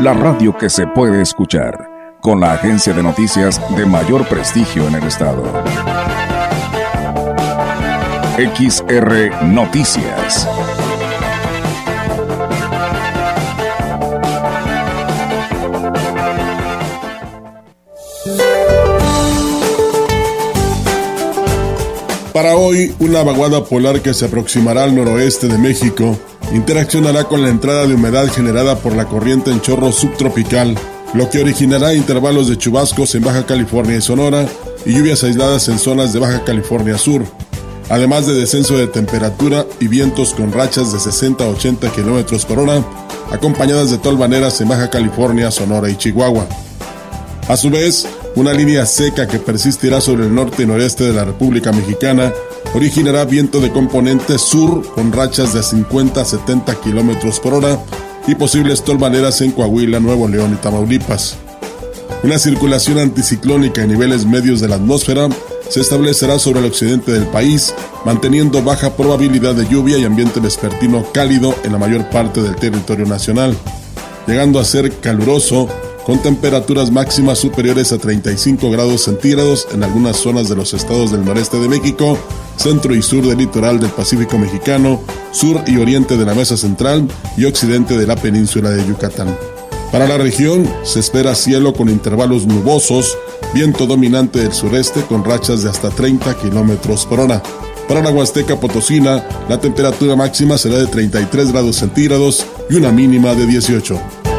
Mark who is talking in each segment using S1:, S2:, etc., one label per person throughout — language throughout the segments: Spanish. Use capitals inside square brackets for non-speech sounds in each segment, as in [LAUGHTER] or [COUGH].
S1: la radio que se puede escuchar, con la agencia de noticias de mayor prestigio en el estado. XR Noticias.
S2: Para hoy, una vaguada polar que se aproximará al noroeste de México interaccionará con la entrada de humedad generada por la corriente en chorro subtropical, lo que originará intervalos de chubascos en Baja California y Sonora y lluvias aisladas en zonas de Baja California Sur, además de descenso de temperatura y vientos con rachas de 60 a 80 km por hora, acompañadas de tolvaneras en Baja California, Sonora y Chihuahua. A su vez, una línea seca que persistirá sobre el norte y noreste de la República Mexicana originará viento de componente sur con rachas de 50 a 70 kilómetros por hora y posibles tolvaneras en Coahuila, Nuevo León y Tamaulipas. Una circulación anticiclónica en niveles medios de la atmósfera se establecerá sobre el occidente del país, manteniendo baja probabilidad de lluvia y ambiente vespertino cálido en la mayor parte del territorio nacional, llegando a ser caluroso con temperaturas máximas superiores a 35 grados centígrados en algunas zonas de los estados del noreste de México, centro y sur del litoral del Pacífico mexicano, sur y oriente de la Mesa Central y occidente de la península de Yucatán. Para la región se espera cielo con intervalos nubosos, viento dominante del sureste con rachas de hasta 30 kilómetros por hora. Para la Huasteca Potosina, la temperatura máxima será de 33 grados centígrados y una mínima de 18.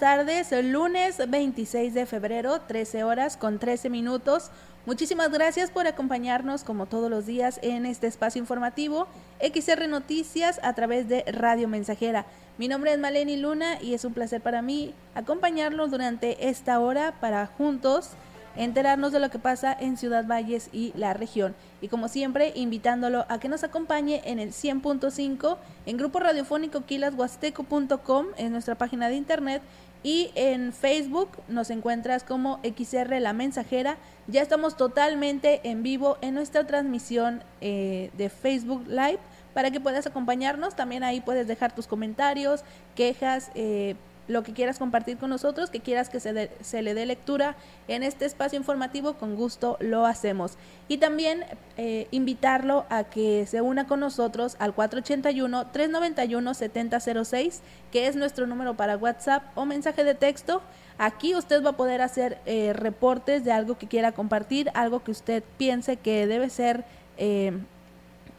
S3: Tardes. El lunes 26 de febrero, 13 horas con 13 minutos. Muchísimas gracias por acompañarnos como todos los días en este espacio informativo XR Noticias a través de Radio Mensajera. Mi nombre es Maleni Luna y es un placer para mí acompañarlos durante esta hora para juntos enterarnos de lo que pasa en Ciudad Valles y la región. Y como siempre, invitándolo a que nos acompañe en el 100.5 en grupo radiofónico quilashuasteco.com en nuestra página de internet y en Facebook nos encuentras como XR La Mensajera. Ya estamos totalmente en vivo en nuestra transmisión eh, de Facebook Live para que puedas acompañarnos. También ahí puedes dejar tus comentarios, quejas, eh, lo que quieras compartir con nosotros, que quieras que se, le dé lectura en este espacio informativo, con gusto lo hacemos. Y también eh, invitarlo a que se una con nosotros al 481-391-7006, que es nuestro número para WhatsApp o mensaje de texto. Aquí usted va a poder hacer eh, reportes de algo que quiera compartir, algo que usted piense que debe ser... Eh,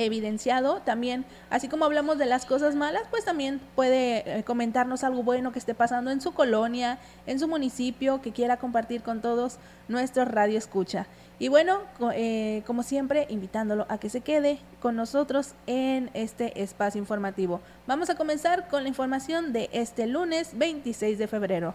S3: evidenciado también, así como hablamos de las cosas malas, pues también puede eh, comentarnos algo bueno que esté pasando en su colonia, en su municipio, que quiera compartir con todos nuestros radio escucha. Y bueno, eh, como siempre, invitándolo a que se quede con nosotros en este espacio informativo. Vamos a comenzar con la información de este lunes 26 de febrero.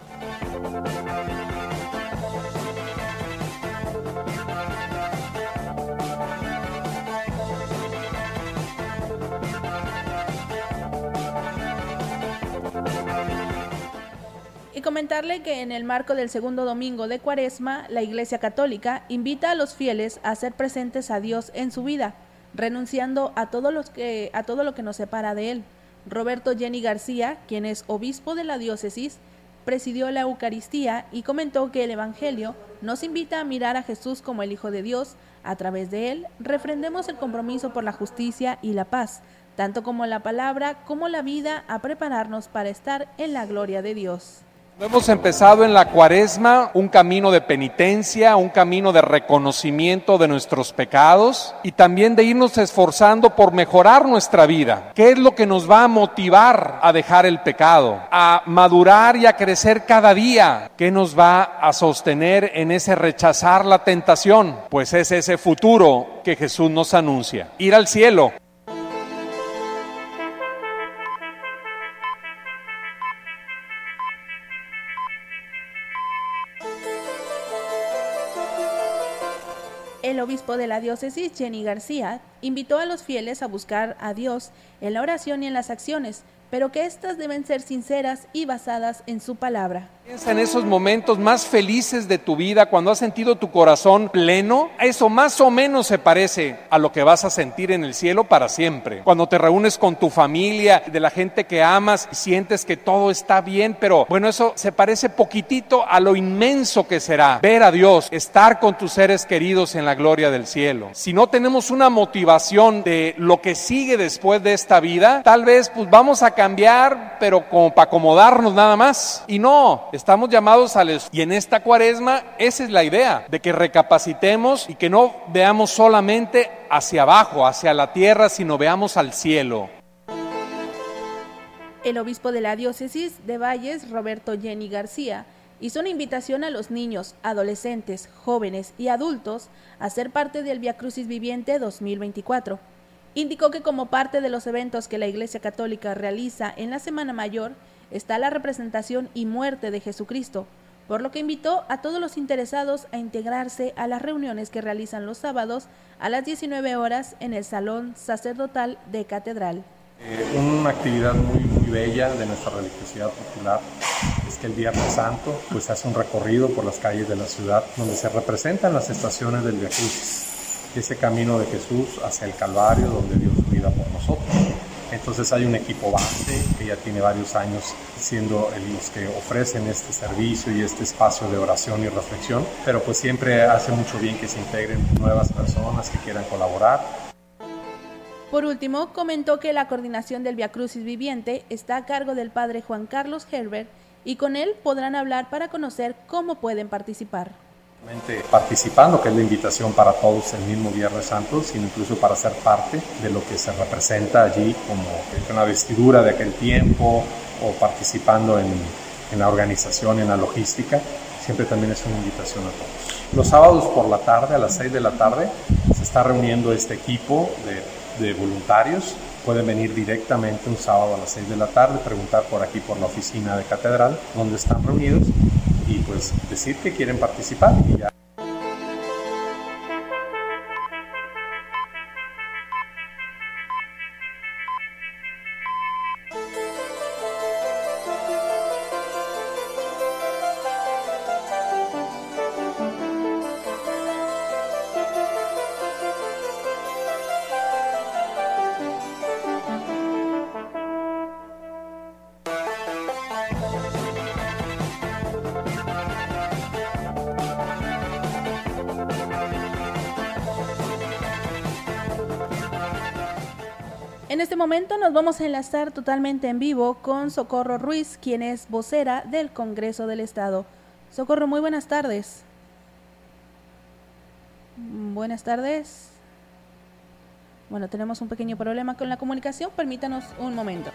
S3: Y comentarle que en el marco del segundo domingo de Cuaresma, la Iglesia Católica invita a los fieles a ser presentes a Dios en su vida, renunciando a todo, los que, a todo lo que nos separa de Él. Roberto Jenny García, quien es obispo de la diócesis, presidió la Eucaristía y comentó que el Evangelio nos invita a mirar a Jesús como el Hijo de Dios. A través de él, refrendemos el compromiso por la justicia y la paz, tanto como la palabra como la vida, a prepararnos para estar en la gloria de Dios.
S4: Hemos empezado en la cuaresma un camino de penitencia, un camino de reconocimiento de nuestros pecados y también de irnos esforzando por mejorar nuestra vida. ¿Qué es lo que nos va a motivar a dejar el pecado? A madurar y a crecer cada día. ¿Qué nos va a sostener en ese rechazar la tentación? Pues es ese futuro que Jesús nos anuncia. Ir al cielo.
S3: Obispo de la diócesis, Jenny García, invitó a los fieles a buscar a Dios en la oración y en las acciones, pero que éstas deben ser sinceras y basadas en su palabra.
S4: Piensa en esos momentos más felices de tu vida, cuando has sentido tu corazón pleno. Eso más o menos se parece a lo que vas a sentir en el cielo para siempre. Cuando te reúnes con tu familia, de la gente que amas, sientes que todo está bien, pero bueno, eso se parece poquitito a lo inmenso que será ver a Dios, estar con tus seres queridos en la gloria del cielo. Si no tenemos una motivación de lo que sigue después de esta vida, tal vez pues vamos a cambiar, pero como para acomodarnos nada más. Y no, estamos llamados a les... Y en esta cuaresma esa es la idea, de que recapacitemos y que no veamos solamente hacia abajo, hacia la tierra, sino veamos al cielo.
S3: El obispo de la diócesis de Valles, Roberto Jenny García, hizo una invitación a los niños, adolescentes, jóvenes y adultos a ser parte del Via Crucis Viviente 2024 indicó que como parte de los eventos que la Iglesia Católica realiza en la Semana Mayor está la representación y muerte de Jesucristo, por lo que invitó a todos los interesados a integrarse a las reuniones que realizan los sábados a las 19 horas en el Salón Sacerdotal de Catedral.
S5: Eh, una actividad muy, muy bella de nuestra religiosidad popular es que el Viernes Santo pues hace un recorrido por las calles de la ciudad donde se representan las estaciones del Via Crucis ese camino de Jesús hacia el Calvario donde Dios cuida por nosotros. Entonces hay un equipo base que ya tiene varios años siendo los que ofrecen este servicio y este espacio de oración y reflexión, pero pues siempre hace mucho bien que se integren nuevas personas que quieran colaborar.
S3: Por último, comentó que la coordinación del Via Crucis Viviente está a cargo del padre Juan Carlos Herbert y con él podrán hablar para conocer cómo pueden participar
S5: participando, que es la invitación para todos el mismo Viernes Santo, sino incluso para ser parte de lo que se representa allí como una vestidura de aquel tiempo o participando en, en la organización, en la logística, siempre también es una invitación a todos. Los sábados por la tarde, a las 6 de la tarde, se está reuniendo este equipo de, de voluntarios pueden venir directamente un sábado a las 6 de la tarde, preguntar por aquí por la oficina de catedral, donde están reunidos pues decir que quieren participar y ya.
S3: Nos vamos a enlazar totalmente en vivo con Socorro Ruiz, quien es vocera del Congreso del Estado. Socorro, muy buenas tardes. Buenas tardes. Bueno, tenemos un pequeño problema con la comunicación, permítanos un momento.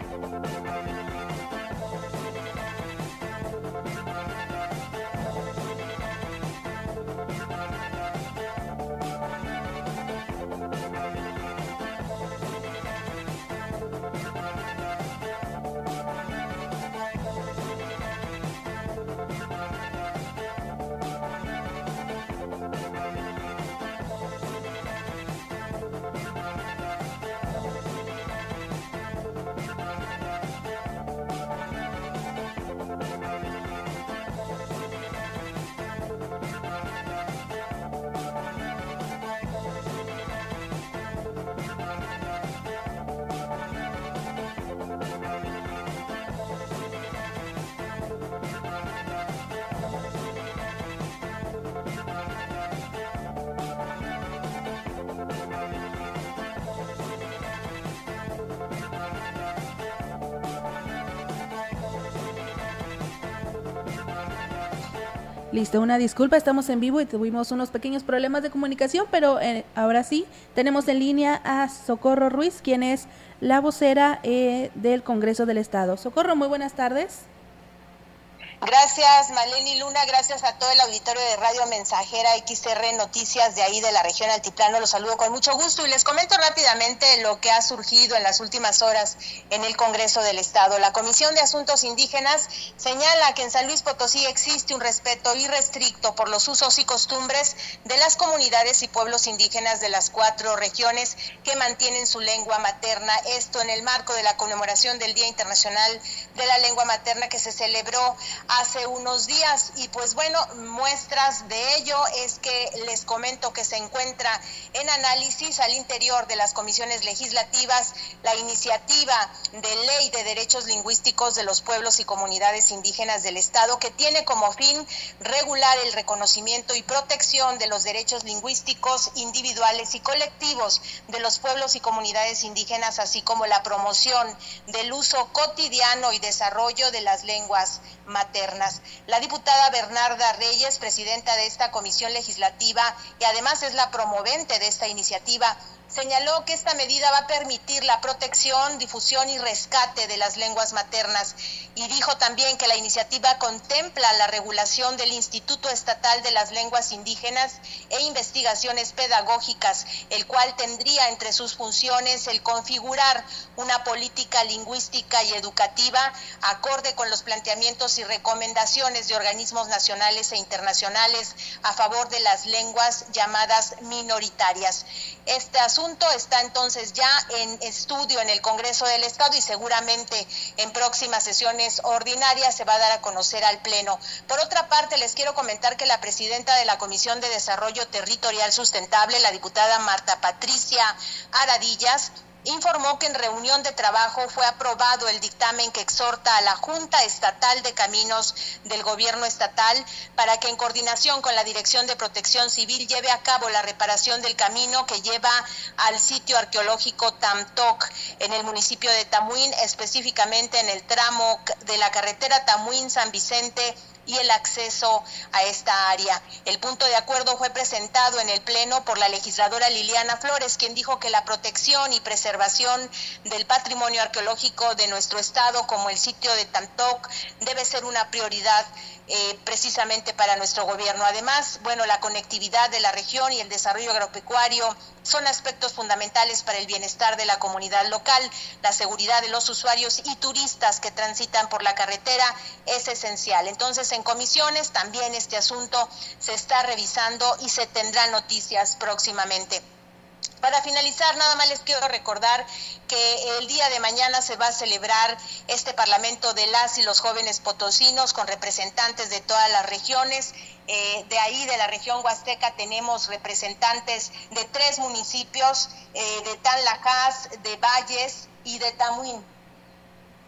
S3: Listo, una disculpa, estamos en vivo y tuvimos unos pequeños problemas de comunicación, pero eh, ahora sí, tenemos en línea a Socorro Ruiz, quien es la vocera eh, del Congreso del Estado. Socorro, muy buenas tardes.
S6: Gracias, Maleni Luna. Gracias a todo el auditorio de Radio Mensajera XR Noticias de ahí de la región Altiplano. Los saludo con mucho gusto y les comento rápidamente lo que ha surgido en las últimas horas en el Congreso del Estado. La Comisión de Asuntos Indígenas señala que en San Luis Potosí existe un respeto irrestricto por los usos y costumbres de las comunidades y pueblos indígenas de las cuatro regiones que mantienen su lengua materna. Esto en el marco de la conmemoración del Día Internacional de la Lengua Materna que se celebró hace unos días. Y pues bueno, muestras de ello es que les comento que se encuentra en análisis al interior de las comisiones legislativas la iniciativa de ley de derechos lingüísticos de los pueblos y comunidades indígenas del Estado que tiene como fin regular el reconocimiento y protección de los derechos lingüísticos individuales y colectivos de los pueblos y comunidades indígenas, así como la promoción del uso cotidiano y desarrollo de las lenguas maternas. La diputada Bernarda Reyes, presidenta de esta comisión legislativa y además es la promovente de esta iniciativa, señaló que esta medida va a permitir la protección, difusión y rescate de las lenguas maternas y dijo también que la iniciativa contempla la regulación del Instituto Estatal de las Lenguas Indígenas e investigaciones pedagógicas, el cual tendría entre sus funciones el configurar una política lingüística y educativa acorde con los planteamientos y recomendaciones de organismos nacionales e internacionales a favor de las lenguas llamadas minoritarias. Este asunto está entonces ya en estudio en el Congreso del Estado y seguramente en próximas sesiones ordinarias se va a dar a conocer al Pleno. Por otra parte, les quiero comentar que la presidenta de la Comisión de Desarrollo Territorial Sustentable, la diputada Marta Patricia Aradillas, informó que en reunión de trabajo fue aprobado el dictamen que exhorta a la Junta Estatal de Caminos del Gobierno Estatal para que en coordinación con la Dirección de Protección Civil lleve a cabo la reparación del camino que lleva al sitio arqueológico Tamtoc en el municipio de Tamuín, específicamente en el tramo de la carretera Tamuín-San Vicente y el acceso a esta área. El punto de acuerdo fue presentado en el Pleno por la legisladora Liliana Flores, quien dijo que la protección y preservación del patrimonio arqueológico de nuestro estado, como el sitio de Tantoc, debe ser una prioridad eh, precisamente para nuestro gobierno. Además, bueno, la conectividad de la región y el desarrollo agropecuario son aspectos fundamentales para el bienestar de la comunidad local. La seguridad de los usuarios y turistas que transitan por la carretera es esencial. Entonces, en comisiones también este asunto se está revisando y se tendrán noticias próximamente. Para finalizar, nada más les quiero recordar que el día de mañana se va a celebrar este Parlamento de las y los jóvenes potosinos con representantes de todas las regiones. Eh, de ahí, de la región Huasteca, tenemos representantes de tres municipios, eh, de Tanlajas, de Valles y de Tamuín.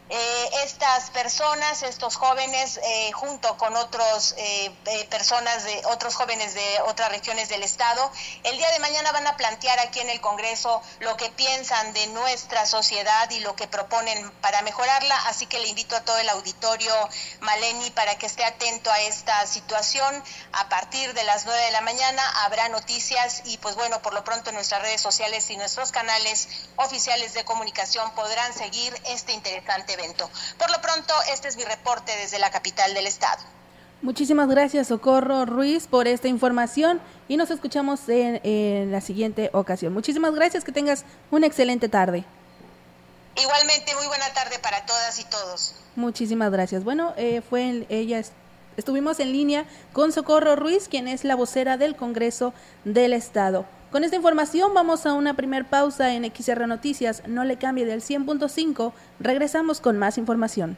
S6: Eh, estas personas, estos jóvenes, eh, junto con otros eh, personas de otros jóvenes de otras regiones del estado, el día de mañana van a plantear aquí en el Congreso lo que piensan de nuestra sociedad y lo que proponen para mejorarla. Así que le invito a todo el auditorio Maleni para que esté atento a esta situación. A partir de las 9 de la mañana habrá noticias y pues bueno, por lo pronto nuestras redes sociales y nuestros canales oficiales de comunicación podrán seguir este interesante evento. Por lo pronto, este es mi reporte desde la capital del estado.
S3: Muchísimas gracias, Socorro Ruiz, por esta información y nos escuchamos en, la siguiente ocasión. Muchísimas gracias, que tengas una excelente tarde.
S6: Igualmente, muy buena tarde para todas y todos.
S3: Muchísimas gracias. Bueno, eh, fue ella estuvimos en línea con Socorro Ruiz, quien es la vocera del Congreso del Estado. Con esta información vamos a una primer pausa en XR Noticias. No le cambie del 100.5. Regresamos con más información.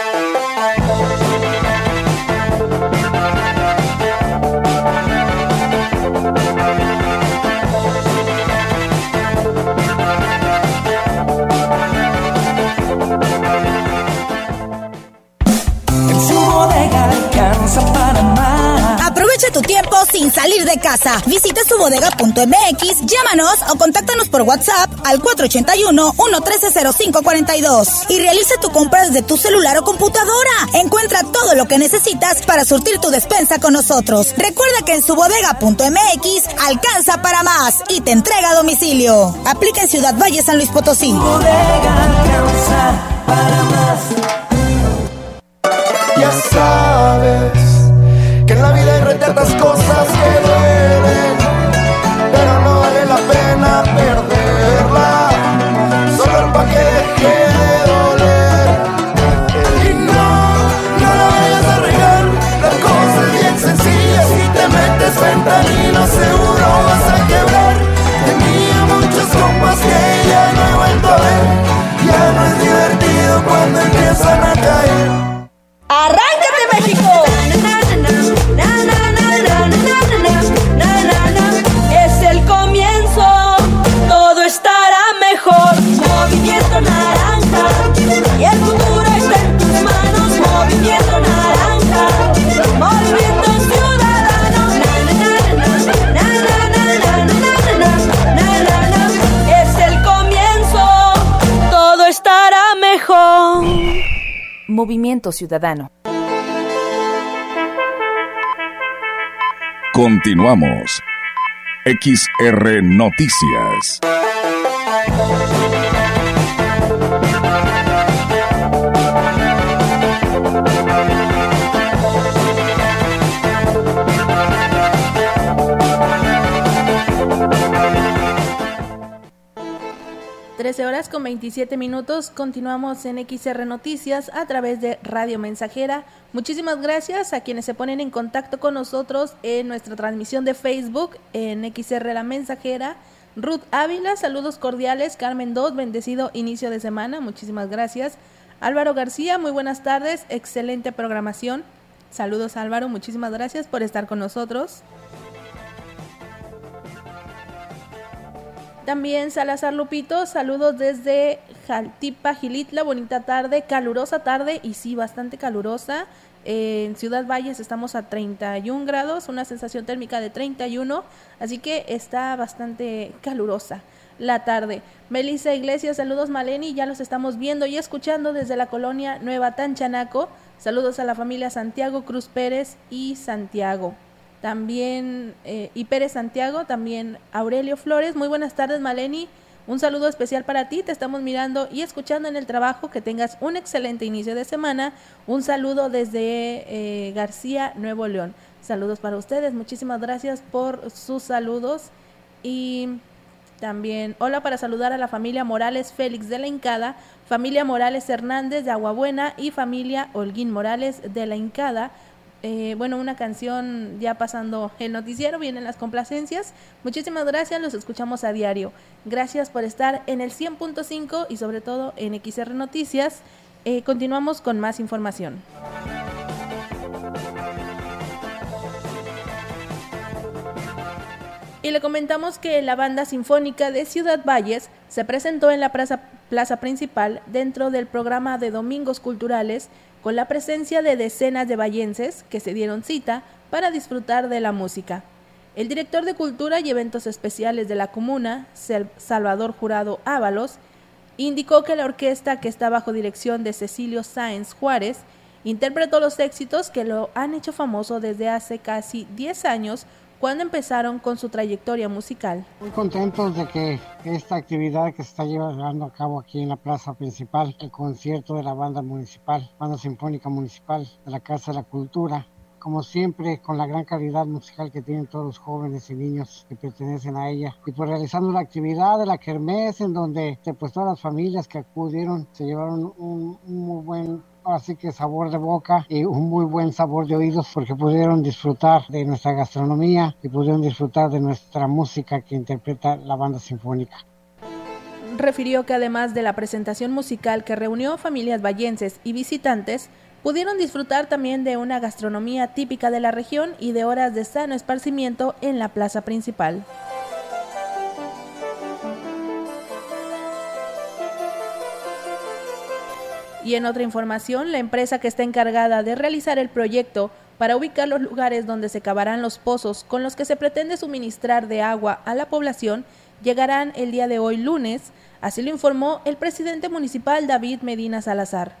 S7: salir de casa. Visita su bodega.mx, llámanos o contáctanos por WhatsApp al 481-113-0542 y realiza tu compra desde tu celular o computadora. Encuentra todo lo que necesitas para surtir tu despensa con nosotros. Recuerda que en su bodega.mx alcanza para más y te entrega a domicilio. Aplica en Ciudad Valle, San Luis Potosí.
S8: Bodega alcanza para más. Ya sabes en la vida retratas cosas que duelen, pero no
S9: Movimiento Ciudadano.
S1: Continuamos. XR Noticias.
S3: Horas con 27 minutos. Continuamos en XR Noticias a través de Radio Mensajera. Muchísimas gracias a quienes se ponen en contacto con nosotros en nuestra transmisión de Facebook en XR La Mensajera. Ruth Ávila, saludos cordiales. Carmen Dos, bendecido inicio de semana. Muchísimas gracias. Álvaro García, muy buenas tardes. Excelente programación. Saludos Álvaro, muchísimas gracias por estar con nosotros. También Salazar Lupito, saludos desde Jaltipa, Gilitla, bonita tarde, calurosa tarde y sí, bastante calurosa. en Ciudad Valles estamos a 31 grados, una sensación térmica de 31, así que está bastante calurosa la tarde. Melissa Iglesias, saludos Maleni, ya los estamos viendo y escuchando desde la colonia Nueva Tanchanaco. Saludos a la familia Santiago Cruz Pérez y Santiago también eh, y Pérez Santiago, también Aurelio Flores. Muy buenas tardes, Maleni. Un saludo especial para ti, te estamos mirando y escuchando en el trabajo, que tengas un excelente inicio de semana. Un saludo desde eh, García, Nuevo León. Saludos para ustedes, muchísimas gracias por sus saludos y también hola para saludar a la familia Morales Félix de la Incada, familia Morales Hernández de Aguabuena y familia Holguín Morales de la Incada. Eh, bueno, una canción ya pasando el noticiero, vienen las complacencias. Muchísimas gracias, los escuchamos a diario. Gracias por estar en el 100.5 y sobre todo en XR Noticias. Eh, continuamos con más información. Y le comentamos que la banda sinfónica de Ciudad Valles se presentó en la plaza, plaza principal dentro del programa de Domingos Culturales con la presencia de decenas de vallenses que se dieron cita para disfrutar de la música. El director de Cultura y Eventos Especiales de la Comuna, Salvador Jurado Ábalos, indicó que la orquesta que está bajo dirección de Cecilio Sáenz Juárez interpretó los éxitos que lo han hecho famoso desde hace casi 10 años ¿Cuándo empezaron con su trayectoria musical?
S10: Muy contentos de que esta actividad que se está llevando a cabo aquí en la plaza principal, el concierto de la banda municipal, banda sinfónica municipal de la Casa de la Cultura, como siempre, con la gran calidad musical que tienen todos los jóvenes y niños que pertenecen a ella. Y pues realizando la actividad de la Kermés, en donde pues todas las familias que acudieron se llevaron un, muy buen así que sabor de boca y un muy buen sabor de oídos porque pudieron disfrutar de nuestra gastronomía y pudieron disfrutar de nuestra música que interpreta la banda sinfónica
S3: refirió que además de la presentación musical que reunió familias vallenses y visitantes, pudieron disfrutar también de una gastronomía típica de la región y de horas de sano esparcimiento en la plaza principal. Y en otra información, la empresa que está encargada de realizar el proyecto para ubicar los lugares donde se cavarán los pozos con los que se pretende suministrar de agua a la población llegarán el día de hoy lunes, así lo informó el presidente municipal David Medina Salazar.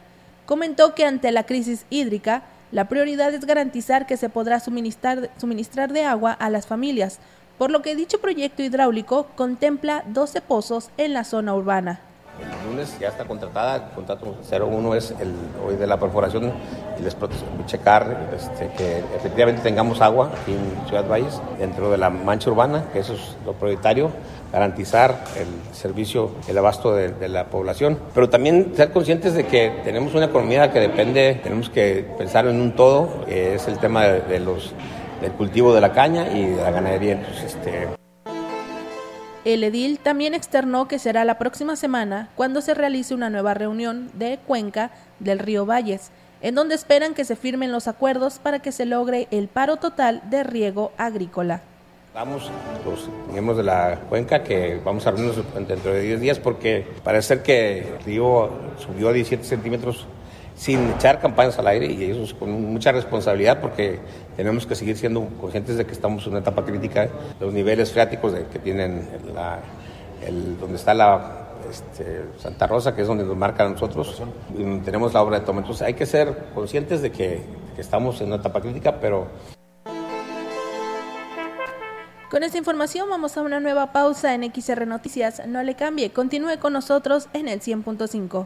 S3: Comentó que ante la crisis hídrica, la prioridad es garantizar que se podrá suministrar, suministrar de agua a las familias, por lo que dicho proyecto hidráulico contempla 12 pozos en la zona urbana.
S9: El lunes ya está contratada, el contrato 01 es el hoy de la perforación y les checar este, que efectivamente tengamos agua aquí en Ciudad Valles dentro de la mancha urbana, que eso es lo prioritario, garantizar el servicio, el abasto de, la población, pero también ser conscientes de que tenemos una economía que depende, tenemos que pensar en un todo, es el tema de, los del cultivo de la caña y de la ganadería. Entonces, este,
S3: el edil también externó que será la próxima semana cuando se realice una nueva reunión de cuenca del río Valles, en donde esperan que se firmen los acuerdos para que se logre el paro total de riego agrícola.
S9: Vamos los miembros de la cuenca que vamos a reunirnos dentro de 10 días porque parece que el río subió a 17 centímetros sin echar campañas al aire y es con mucha responsabilidad porque tenemos que seguir siendo conscientes de que estamos en una etapa crítica, los niveles freáticos de, que tienen la, el, donde está la este, Santa Rosa, que es donde nos marca a nosotros, tenemos la obra de toma. Entonces hay que ser conscientes de que, que estamos en una etapa crítica, pero...
S3: Con esta información vamos a una nueva pausa en XR Noticias. No le cambie, continúe con nosotros en el 100.5.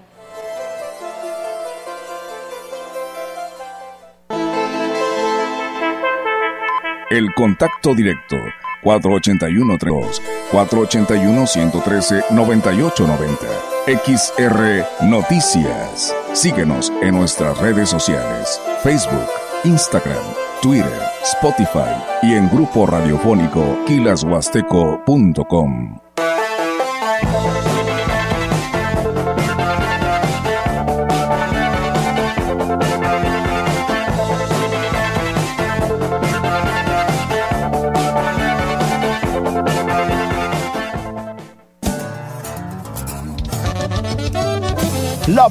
S1: El contacto directo 481-32, 481-113-9890. XR Noticias. Síguenos en nuestras redes sociales, Facebook, Instagram, Twitter, Spotify y en grupo radiofónico kilashuasteco.com.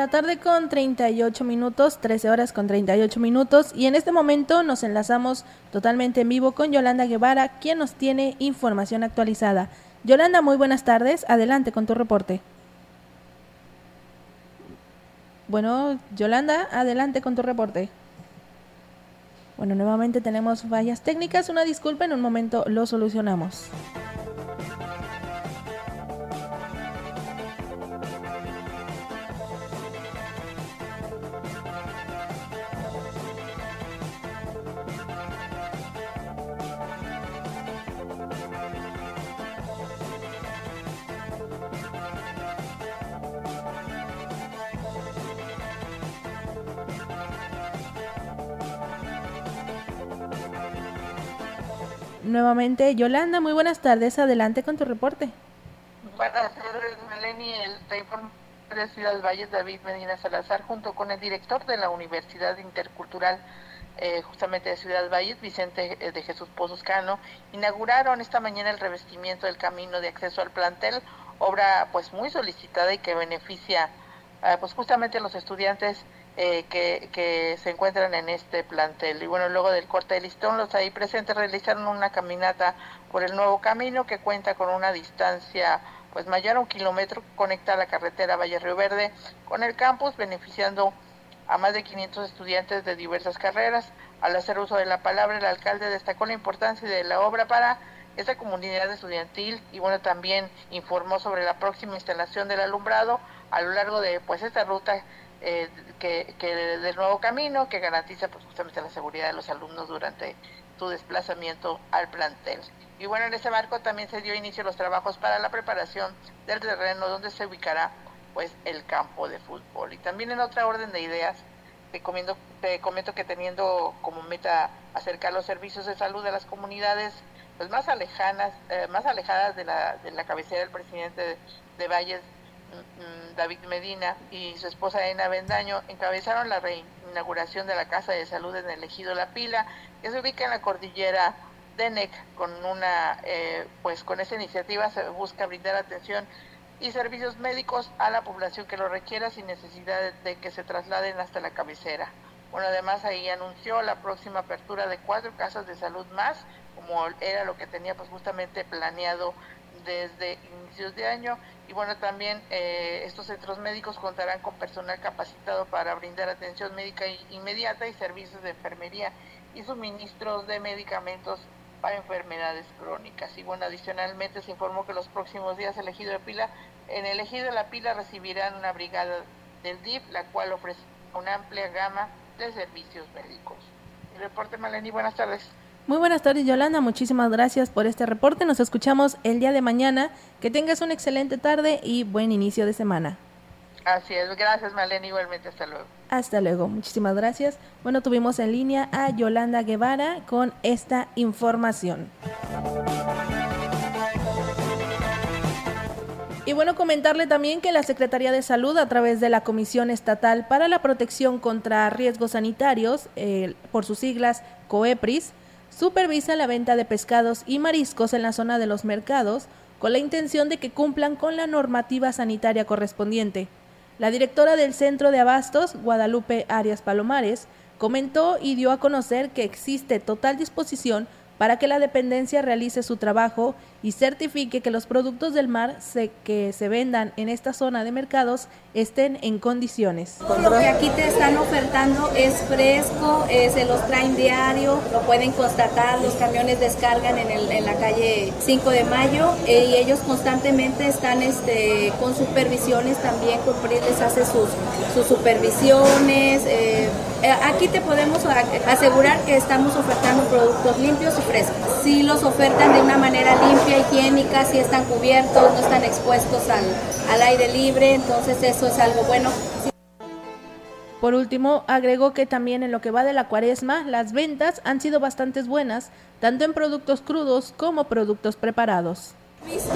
S3: La tarde con 38 minutos, 13 horas con 38 minutos y en este momento nos enlazamos totalmente en vivo con Yolanda Guevara, quien nos tiene información actualizada. Yolanda, muy buenas tardes, adelante con tu reporte. Bueno, Yolanda, adelante con tu reporte. Bueno, nuevamente tenemos fallas técnicas, una disculpa, en un momento lo solucionamos. Nuevamente, Yolanda, muy buenas tardes. Adelante con tu reporte.
S11: Buenas tardes, Meleni. El de Ciudad Valles, David Medina Salazar, junto con el director de la Universidad Intercultural eh, justamente de Ciudad Valles, Vicente eh, de Jesús Pozos Cano, inauguraron esta mañana el revestimiento del camino de acceso al plantel, obra pues muy solicitada y que beneficia eh, pues justamente a los estudiantes eh, que, se encuentran en este plantel. Y bueno, luego del corte de listón, los ahí presentes realizaron una caminata por el nuevo camino que cuenta con una distancia pues mayor a un kilómetro, conecta la carretera Valle Río Verde con el campus, beneficiando a más de 500 estudiantes de diversas carreras. Al hacer uso de la palabra, el alcalde destacó la importancia de la obra para esta comunidad estudiantil y bueno, también informó sobre la próxima instalación del alumbrado a lo largo de pues esta ruta eh, que, del nuevo camino que garantiza pues justamente la seguridad de los alumnos durante su desplazamiento al plantel. Y bueno, en ese marco también se dio inicio a los trabajos para la preparación del terreno donde se ubicará pues el campo de fútbol. Y también en otra orden de ideas, te comento, te comento que teniendo como meta acercar los servicios de salud de las comunidades pues más alejadas, eh, más alejadas de la, de la cabecera del presidente de, Valles David Medina y su esposa Ena Bendaño encabezaron la reinauguración de la Casa de Salud en el Ejido La Pila, que se ubica en la cordillera de con una, eh, pues con esta iniciativa se busca brindar atención y servicios médicos a la población que lo requiera sin necesidad de, que se trasladen hasta la cabecera. Bueno, además ahí anunció la próxima apertura de cuatro casas de salud más, como era lo que tenía pues justamente planeado desde inicios de año y bueno también eh, estos centros médicos contarán con personal capacitado para brindar atención médica inmediata y servicios de enfermería y suministros de medicamentos para enfermedades crónicas y bueno adicionalmente se informó que los próximos días el ejido Pila en el ejido de la Pila recibirán una brigada del DIF la cual ofrece una amplia gama de servicios médicos. Reporte Maleni, buenas tardes.
S3: Muy buenas tardes, Yolanda. Muchísimas gracias por este reporte. Nos escuchamos el día de mañana. Que tengas una excelente tarde y buen inicio de semana.
S11: Así es. Gracias, Malena. Igualmente, hasta luego.
S3: Hasta luego. Muchísimas gracias. Bueno, tuvimos en línea a Yolanda Guevara con esta información. Y bueno, comentarle también que la Secretaría de Salud, a través de la Comisión Estatal para la Protección contra Riesgos Sanitarios, eh, por sus siglas COEPRIS, supervisa la venta de pescados y mariscos en la zona de los mercados con la intención de que cumplan con la normativa sanitaria correspondiente. La directora del Centro de Abastos, Guadalupe Arias Palomares, comentó y dio a conocer que existe total disposición para que la dependencia realice su trabajo y certifique que los productos del mar se, que se vendan en esta zona de mercados estén en condiciones.
S12: Lo que aquí te están ofertando es fresco, eh, se los traen diario, lo pueden constatar, los camiones descargan en, el, en la calle 5 de mayo eh, y ellos constantemente están este, con supervisiones también, Cupris les hace sus, sus supervisiones. Eh, aquí te podemos asegurar que estamos ofertando productos limpios y frescos. Si los ofertan de una manera limpia, higiénica, si están cubiertos, no están expuestos al, al aire libre, entonces eso es algo bueno.
S3: Por último, agregó que también en lo que va de la cuaresma, las ventas han sido bastante buenas, tanto en productos crudos como productos preparados
S12: visto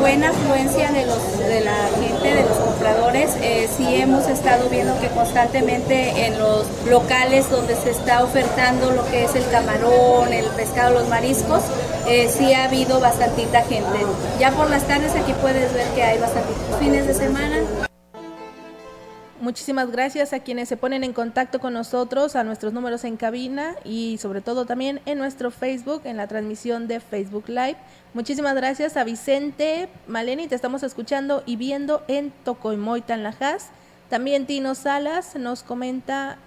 S12: buena afluencia de, los, de la gente, de los compradores. Eh, sí hemos estado viendo que constantemente en los locales donde se está ofertando lo que es el camarón, el pescado, los mariscos, eh, sí ha habido bastantita gente. Ya por las tardes aquí puedes ver que hay bastantitos fines de semana.
S3: Muchísimas gracias a quienes se ponen en contacto con nosotros, a nuestros números en cabina y sobre todo también en nuestro Facebook, en la transmisión de Facebook Live. Muchísimas gracias a Vicente Maleni, te estamos escuchando y viendo en Tocoimoy, Tanlajas. También Tino Salas nos comenta,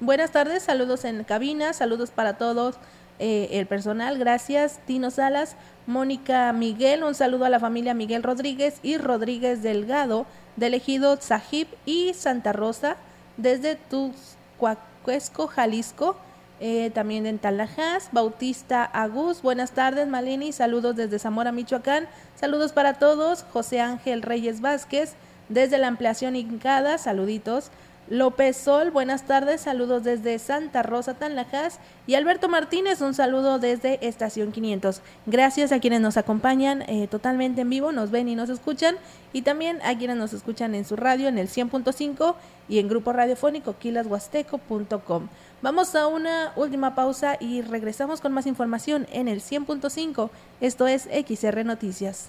S3: buenas tardes, saludos en cabina, saludos para todos eh, el personal, gracias Tino Salas, Mónica Miguel, un saludo a la familia Miguel Rodríguez y Rodríguez Delgado del ejido Zahib y Santa Rosa, desde Tuzcuacuesco, Jalisco, eh, también en Talajás, Bautista Agus, buenas tardes Malini, saludos desde Zamora, Michoacán, saludos para todos, José Ángel Reyes Vázquez, desde la ampliación Incada, saluditos, López Sol, buenas tardes, saludos desde Santa Rosa, Tanlajas. Y Alberto Martínez, un saludo desde Estación 500. Gracias a quienes nos acompañan eh, totalmente en vivo, nos ven y nos escuchan. Y también a quienes nos escuchan en su radio, en el 100.5 y en grupo radiofónico quilashuasteco.com. Vamos a una última pausa y regresamos con más información en el 100.5. Esto es XR Noticias.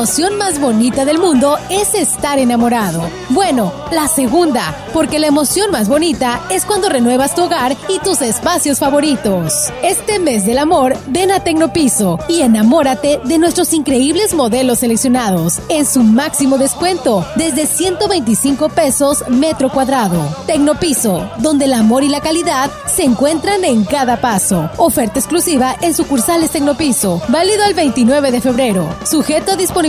S13: emoción más bonita del mundo es estar enamorado. Bueno, la segunda, porque la emoción más bonita es cuando renuevas tu hogar y tus espacios favoritos. Este mes del amor, ven a Tecnopiso y enamórate de nuestros increíbles modelos seleccionados en su máximo descuento, desde 125 pesos metro cuadrado. Tecnopiso, donde el amor y la calidad se encuentran en cada paso. Oferta exclusiva en sucursales Tecnopiso, válido el 29 de febrero. Sujeto a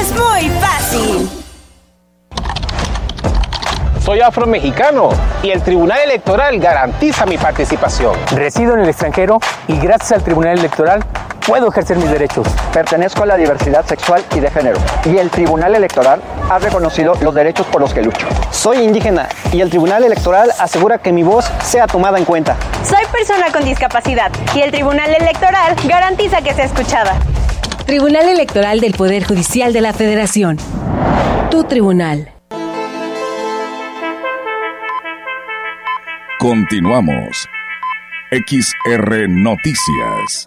S7: es muy fácil.
S14: Soy afromexicano y el Tribunal Electoral garantiza mi participación.
S15: Resido en el extranjero y gracias al Tribunal Electoral puedo ejercer mis derechos.
S16: Pertenezco a la diversidad sexual y de género y el Tribunal Electoral ha reconocido los derechos por los que lucho.
S17: Soy indígena y el Tribunal Electoral asegura que mi voz sea tomada en cuenta.
S18: Soy persona con discapacidad y el Tribunal Electoral garantiza que sea escuchada.
S19: Tribunal Electoral del Poder Judicial de la Federación. Tu tribunal.
S1: Continuamos. XR Noticias.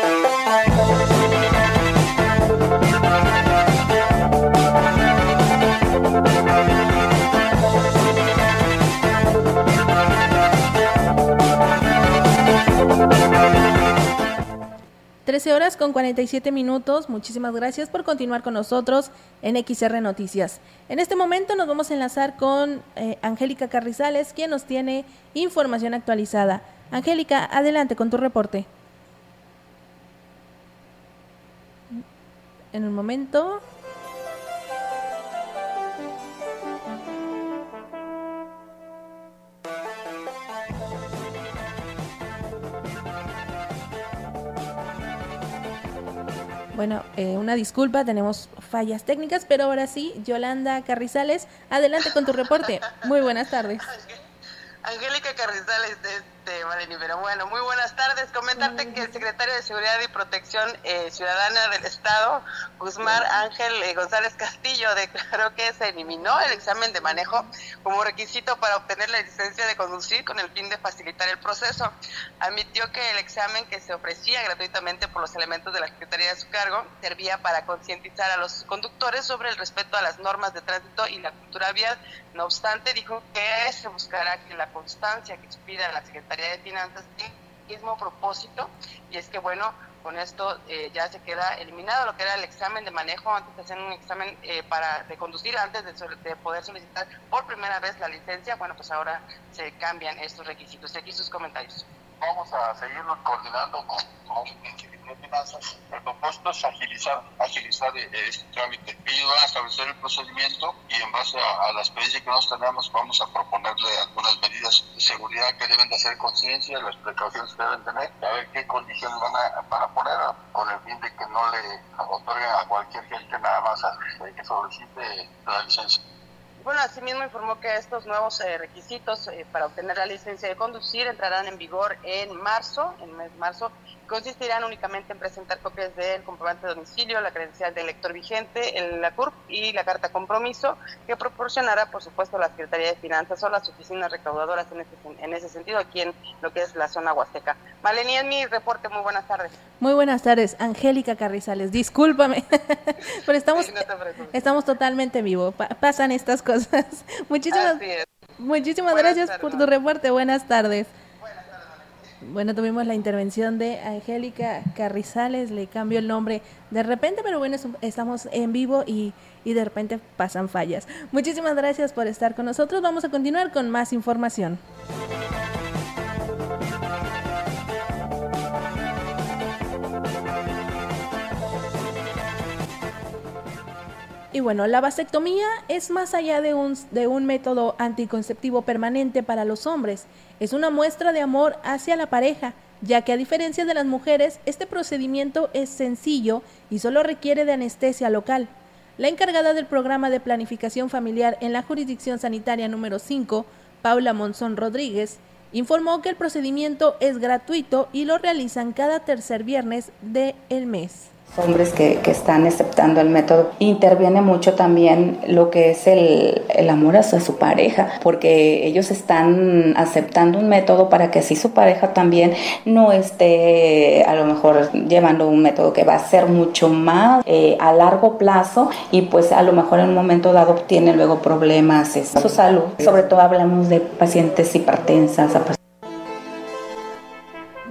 S3: Trece horas con 47 minutos. Muchísimas gracias por continuar con nosotros en XR Noticias. En este momento nos vamos a enlazar con eh, Angélica Carrizales, quien nos tiene información actualizada. Angélica, adelante con tu reporte. En un momento. Bueno, eh, una disculpa, tenemos fallas técnicas, pero ahora sí, Yolanda Carrizales, adelante con tu reporte. Muy buenas tardes. [LAUGHS]
S20: Angélica Carrizales de este, pero bueno, muy buenas tardes. Comentarte que el secretario de Seguridad y Protección eh, Ciudadana del Estado, Guzmán Ángel eh, González Castillo, [LAUGHS] declaró que se eliminó el examen de manejo como requisito para obtener la licencia de conducir con el fin de facilitar el proceso. Admitió que el examen que se ofrecía gratuitamente por los elementos de la Secretaría de su cargo servía para concientizar a los conductores sobre el respeto a las normas de tránsito y la cultura vial. No obstante, dijo que se buscará que la constancia que expida la Secretaría de Finanzas tiene el mismo propósito y es que bueno, con esto eh, ya se queda eliminado lo que era el examen de manejo antes de hacer un examen eh, para de conducir antes de, poder solicitar por primera vez la licencia bueno pues ahora se cambian estos requisitos aquí sus comentarios
S21: vamos a seguirnos coordinando con, con finanzas. El propósito es agilizar, agilizar eh, este trámite. Ellos van a establecer el procedimiento y en base a, la experiencia que nosotros tenemos vamos a proponerle algunas seguridad que deben de hacer conciencia, las precauciones que deben tener, a ver qué condiciones van a, para poner con el fin de que no le otorguen a cualquier gente nada más a, que solicite la licencia.
S20: Bueno, asimismo informó que estos nuevos eh, requisitos eh, para obtener la licencia de conducir entrarán en vigor en marzo, en mes de marzo, consistirán únicamente en presentar copias del comprobante de domicilio, la credencial de elector vigente, el, la CURP y la carta compromiso que proporcionará, por supuesto, la Secretaría de Finanzas o las oficinas recaudadoras en ese, en ese sentido aquí en lo que es la zona huasteca. Malení, en mi reporte, muy buenas tardes.
S3: Muy buenas tardes, Angélica Carrizales, discúlpame, [LAUGHS] pero estamos, estamos totalmente en vivo, pasan estas cosas. [LAUGHS] Muchísimas, muchísimas gracias por tu reporte, buenas tardes. Bueno, tuvimos la intervención de Angélica Carrizales, le cambio el nombre de repente, pero bueno, estamos en vivo y, y de repente pasan fallas. Muchísimas gracias por estar con nosotros. Vamos a continuar con más información. Y bueno, la vasectomía es más allá de un, de un método anticonceptivo permanente para los hombres. Es una muestra de amor hacia la pareja, ya que a diferencia de las mujeres, este procedimiento es sencillo y solo requiere de anestesia local. La encargada del programa de planificación familiar en la jurisdicción sanitaria número 5, Paula Monzón Rodríguez, informó que el procedimiento es gratuito y lo realizan cada tercer viernes del el mes
S22: hombres que, que, están aceptando el método. Interviene mucho también lo que es el, el amor a su, pareja, porque ellos están aceptando un método para que así su pareja también no esté a lo mejor llevando un método que va a ser mucho más eh, a largo plazo y pues a lo mejor en un momento dado tiene luego problemas en su salud. Sobre todo hablamos de pacientes hipertensas,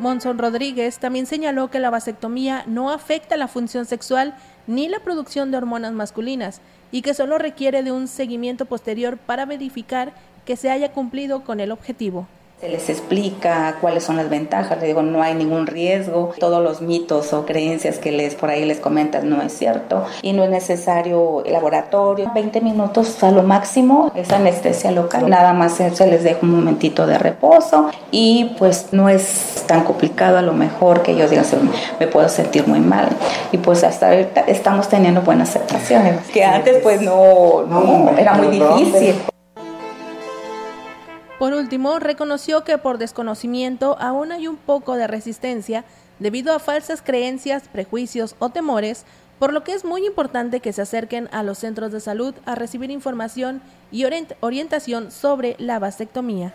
S3: Monson Rodríguez también señaló que la vasectomía no afecta la función sexual ni la producción de hormonas masculinas y que solo requiere de un seguimiento posterior para verificar que se haya cumplido con el objetivo
S22: se les explica cuáles son las ventajas, le digo, no hay ningún riesgo, todos los mitos o creencias que les por ahí les comentas no es cierto y no es necesario el laboratorio, 20 minutos a lo máximo es anestesia local, nada más se les deja un momentito de reposo y pues no es tan complicado a lo mejor que ellos digan, me puedo sentir muy mal y pues hasta ahorita estamos teniendo buenas aceptaciones, que antes pues no, no era muy difícil.
S3: Por último, reconoció que por desconocimiento aún hay un poco de resistencia debido a falsas creencias, prejuicios o temores, por lo que es muy importante que se acerquen a los centros de salud a recibir información y orientación sobre la vasectomía.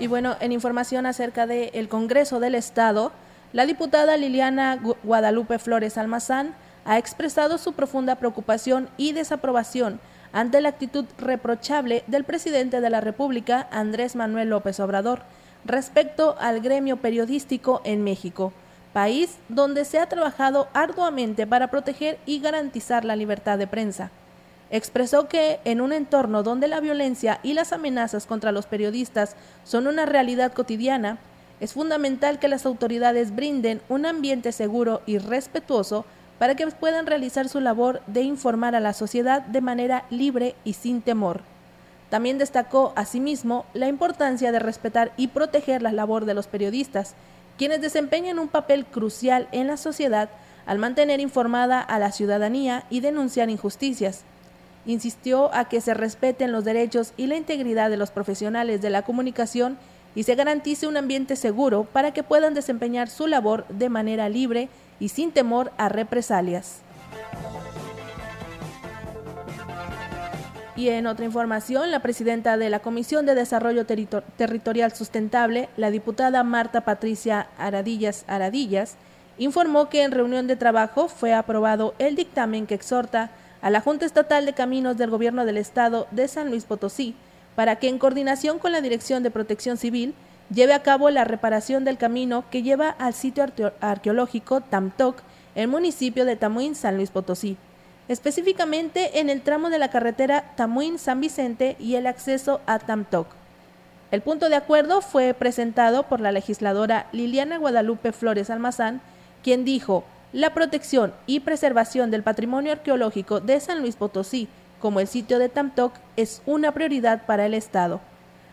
S3: Y bueno, en información acerca del Congreso del Estado, la diputada Liliana Guadalupe Flores Almazán ha expresado su profunda preocupación y desaprobación ante la actitud reprochable del presidente de la República, Andrés Manuel López Obrador, respecto al gremio periodístico en México, país donde se ha trabajado arduamente para proteger y garantizar la libertad de prensa expresó que en un entorno donde la violencia y las amenazas contra los periodistas son una realidad cotidiana, es fundamental que las autoridades brinden un ambiente seguro y respetuoso para que puedan realizar su labor de informar a la sociedad de manera libre y sin temor. También destacó asimismo la importancia de respetar y proteger la labor de los periodistas, quienes desempeñan un papel crucial en la sociedad al mantener informada a la ciudadanía y denunciar injusticias insistió a que se respeten los derechos y la integridad de los profesionales de la comunicación y se garantice un ambiente seguro para que puedan desempeñar su labor de manera libre y sin temor a represalias. Y en otra información, la presidenta de la Comisión de Desarrollo Territorial Sustentable, la diputada Marta Patricia Aradillas Aradillas, informó que en reunión de trabajo fue aprobado el dictamen que exhorta a la Junta Estatal de Caminos del Gobierno del Estado de San Luis Potosí para que en coordinación con la Dirección de Protección Civil lleve a cabo la reparación del camino que lleva al sitio arqueológico Tamtoc, el municipio de Tamuín, San Luis Potosí, específicamente en el tramo de la carretera Tamuín-San Vicente y el acceso a Tamtoc. El punto de acuerdo fue presentado por la legisladora Liliana Guadalupe Flores Almazán, quien dijo, la protección y preservación del patrimonio arqueológico de San Luis Potosí, como el sitio de Tamtoc, es una prioridad para el Estado.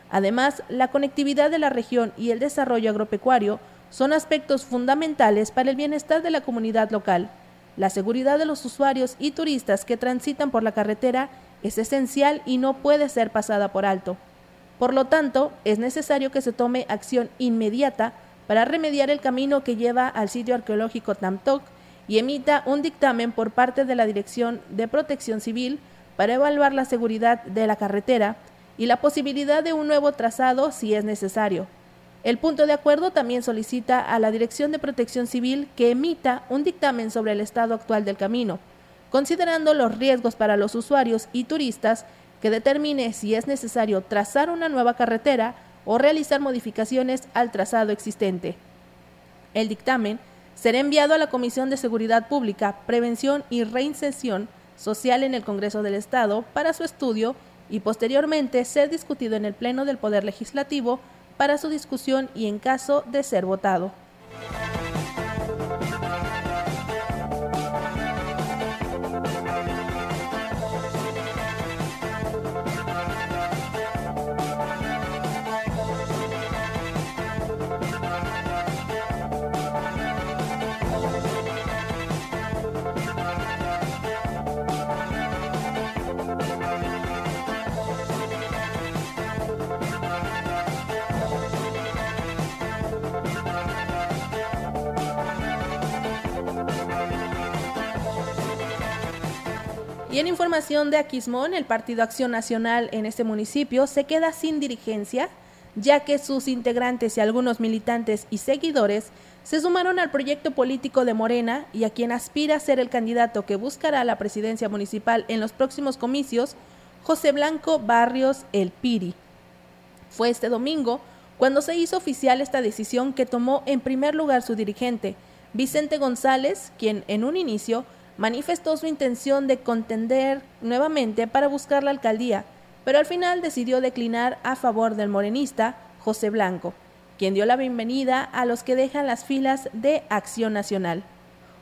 S3: Además, la conectividad de la región y el desarrollo agropecuario son aspectos fundamentales para el bienestar de la comunidad local. La seguridad de los usuarios y turistas que transitan por la carretera es esencial y no puede ser pasada por alto. Por lo tanto, es necesario que se tome acción inmediata para remediar el camino que lleva al sitio arqueológico Tamtoc y emita un dictamen por parte de la Dirección de Protección Civil para evaluar la seguridad de la carretera y la posibilidad de un nuevo trazado si es necesario. El punto de acuerdo también solicita a la Dirección de Protección Civil que emita un dictamen sobre el estado actual del camino, considerando los riesgos para los usuarios y turistas que determine si es necesario trazar una nueva carretera o realizar modificaciones al trazado existente. El dictamen será enviado a la Comisión de Seguridad Pública, Prevención y Reinserción Social en el Congreso del Estado para su estudio y posteriormente ser discutido en el Pleno del Poder Legislativo para su discusión y en caso de ser votado. Y en información de Aquismón, el Partido Acción Nacional en este municipio se queda sin dirigencia, ya que sus integrantes y algunos militantes y seguidores se sumaron al proyecto político de Morena y a quien aspira a ser el candidato que buscará la presidencia municipal en los próximos comicios, José Blanco Barrios El Piri. Fue este domingo cuando se hizo oficial esta decisión que tomó en primer lugar su dirigente, Vicente González, quien en un inicio manifestó su intención de contender nuevamente para buscar la alcaldía, pero al final decidió declinar a favor del morenista José Blanco quien dio la bienvenida a los que dejan las filas de Acción Nacional.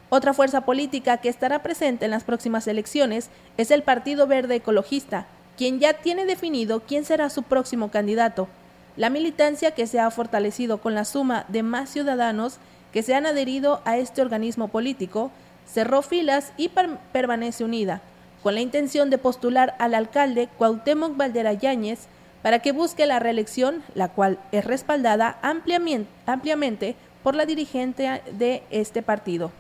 S3: Otra fuerza política que estará presente en las próximas elecciones es el Partido Verde Ecologista, quien ya tiene definido quién será su próximo candidato. La militancia que se ha fortalecido con la suma de más ciudadanos que se han adherido a este organismo político, cerró filas y permanece unida, con la intención de postular al alcalde Cuauhtémoc Valdera Yáñez para que busque la reelección, la cual es respaldada ampliamente, por la dirigente de este partido.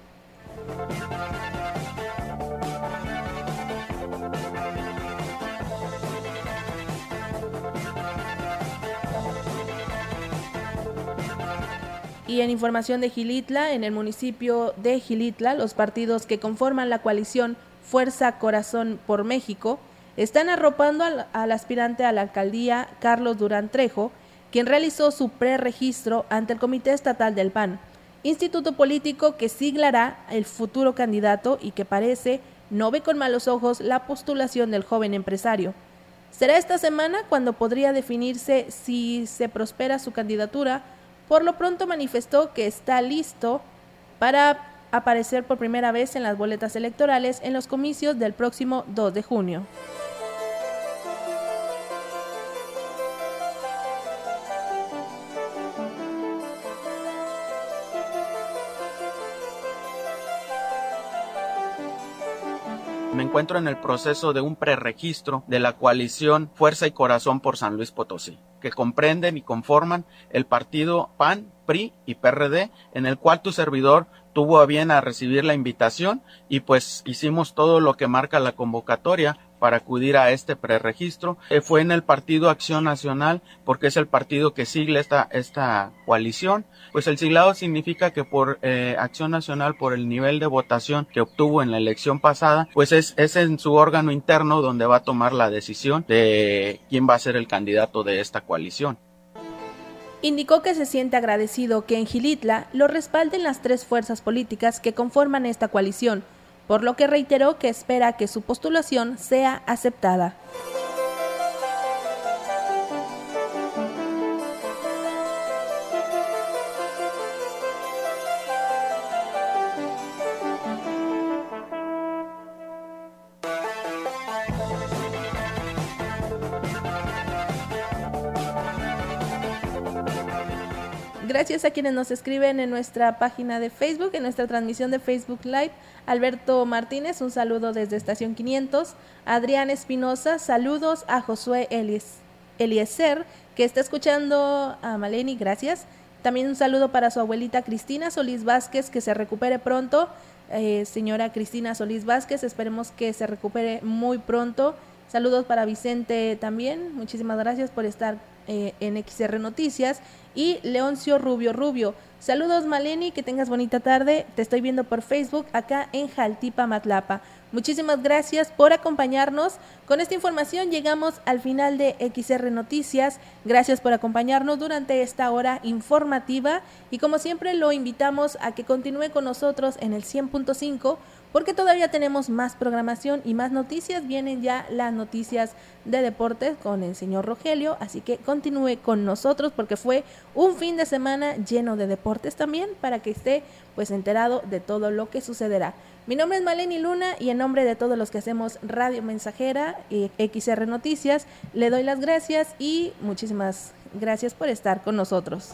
S3: Y en información de Gilitla, en el municipio de Gilitla, los partidos que conforman la coalición Fuerza Corazón por México están arropando al, aspirante a la alcaldía Carlos Durán Trejo, quien realizó su preregistro ante el Comité Estatal del PAN, instituto político que siglará el futuro candidato y que parece no ve con malos ojos la postulación del joven empresario. Será esta semana cuando podría definirse si se prospera su candidatura. Por lo pronto manifestó que está listo para aparecer por primera vez en las boletas electorales en los comicios del próximo 2 de junio.
S23: Encuentro en el proceso de un preregistro de la coalición Fuerza y Corazón por San Luis Potosí, que comprenden y conforman el partido PAN, PRI y PRD, en el cual tu servidor tuvo a bien a recibir la invitación y pues hicimos todo lo que marca la convocatoria para acudir a este preregistro. Eh, fue en el Partido Acción Nacional porque es el partido que sigle esta, esta coalición. Pues el siglado significa que por eh, Acción Nacional, por el nivel de votación que obtuvo en la elección pasada, pues es, es en su órgano interno donde va a tomar la decisión de quién va a ser el candidato de esta coalición.
S3: Indicó que se siente agradecido que en Gilitla lo respalden las tres fuerzas políticas que conforman esta coalición, por lo que reiteró que espera que su postulación sea aceptada. Gracias a quienes nos escriben en nuestra página de Facebook, en nuestra transmisión de Facebook Live. Alberto Martínez, un saludo desde Estación 500. Adrián Espinosa, saludos a Josué Eliezer, que está escuchando a Maleni, gracias. También un saludo para su abuelita Cristina Solís Vázquez, que se recupere pronto. Eh, señora Cristina Solís Vázquez, esperemos que se recupere muy pronto. Saludos para Vicente también, muchísimas gracias por estar eh, en XR Noticias y Leoncio Rubio Rubio. Saludos Maleni, que tengas bonita tarde. Te estoy viendo por Facebook acá en Jaltipa, Matlapa. Muchísimas gracias por acompañarnos. Con esta información llegamos al final de XR Noticias. Gracias por acompañarnos durante esta hora informativa y como siempre lo invitamos a que continúe con nosotros en el 100.5 porque todavía tenemos más programación y más noticias. Vienen ya las noticias de deportes con el señor Rogelio, así que continúe con nosotros porque fue un fin de semana lleno de deportes también para que esté pues enterado de todo lo que sucederá. Mi nombre es Maleni Luna y en nombre de todos los que hacemos Radio Mensajera y XR Noticias, le doy las gracias y muchísimas gracias por estar con nosotros.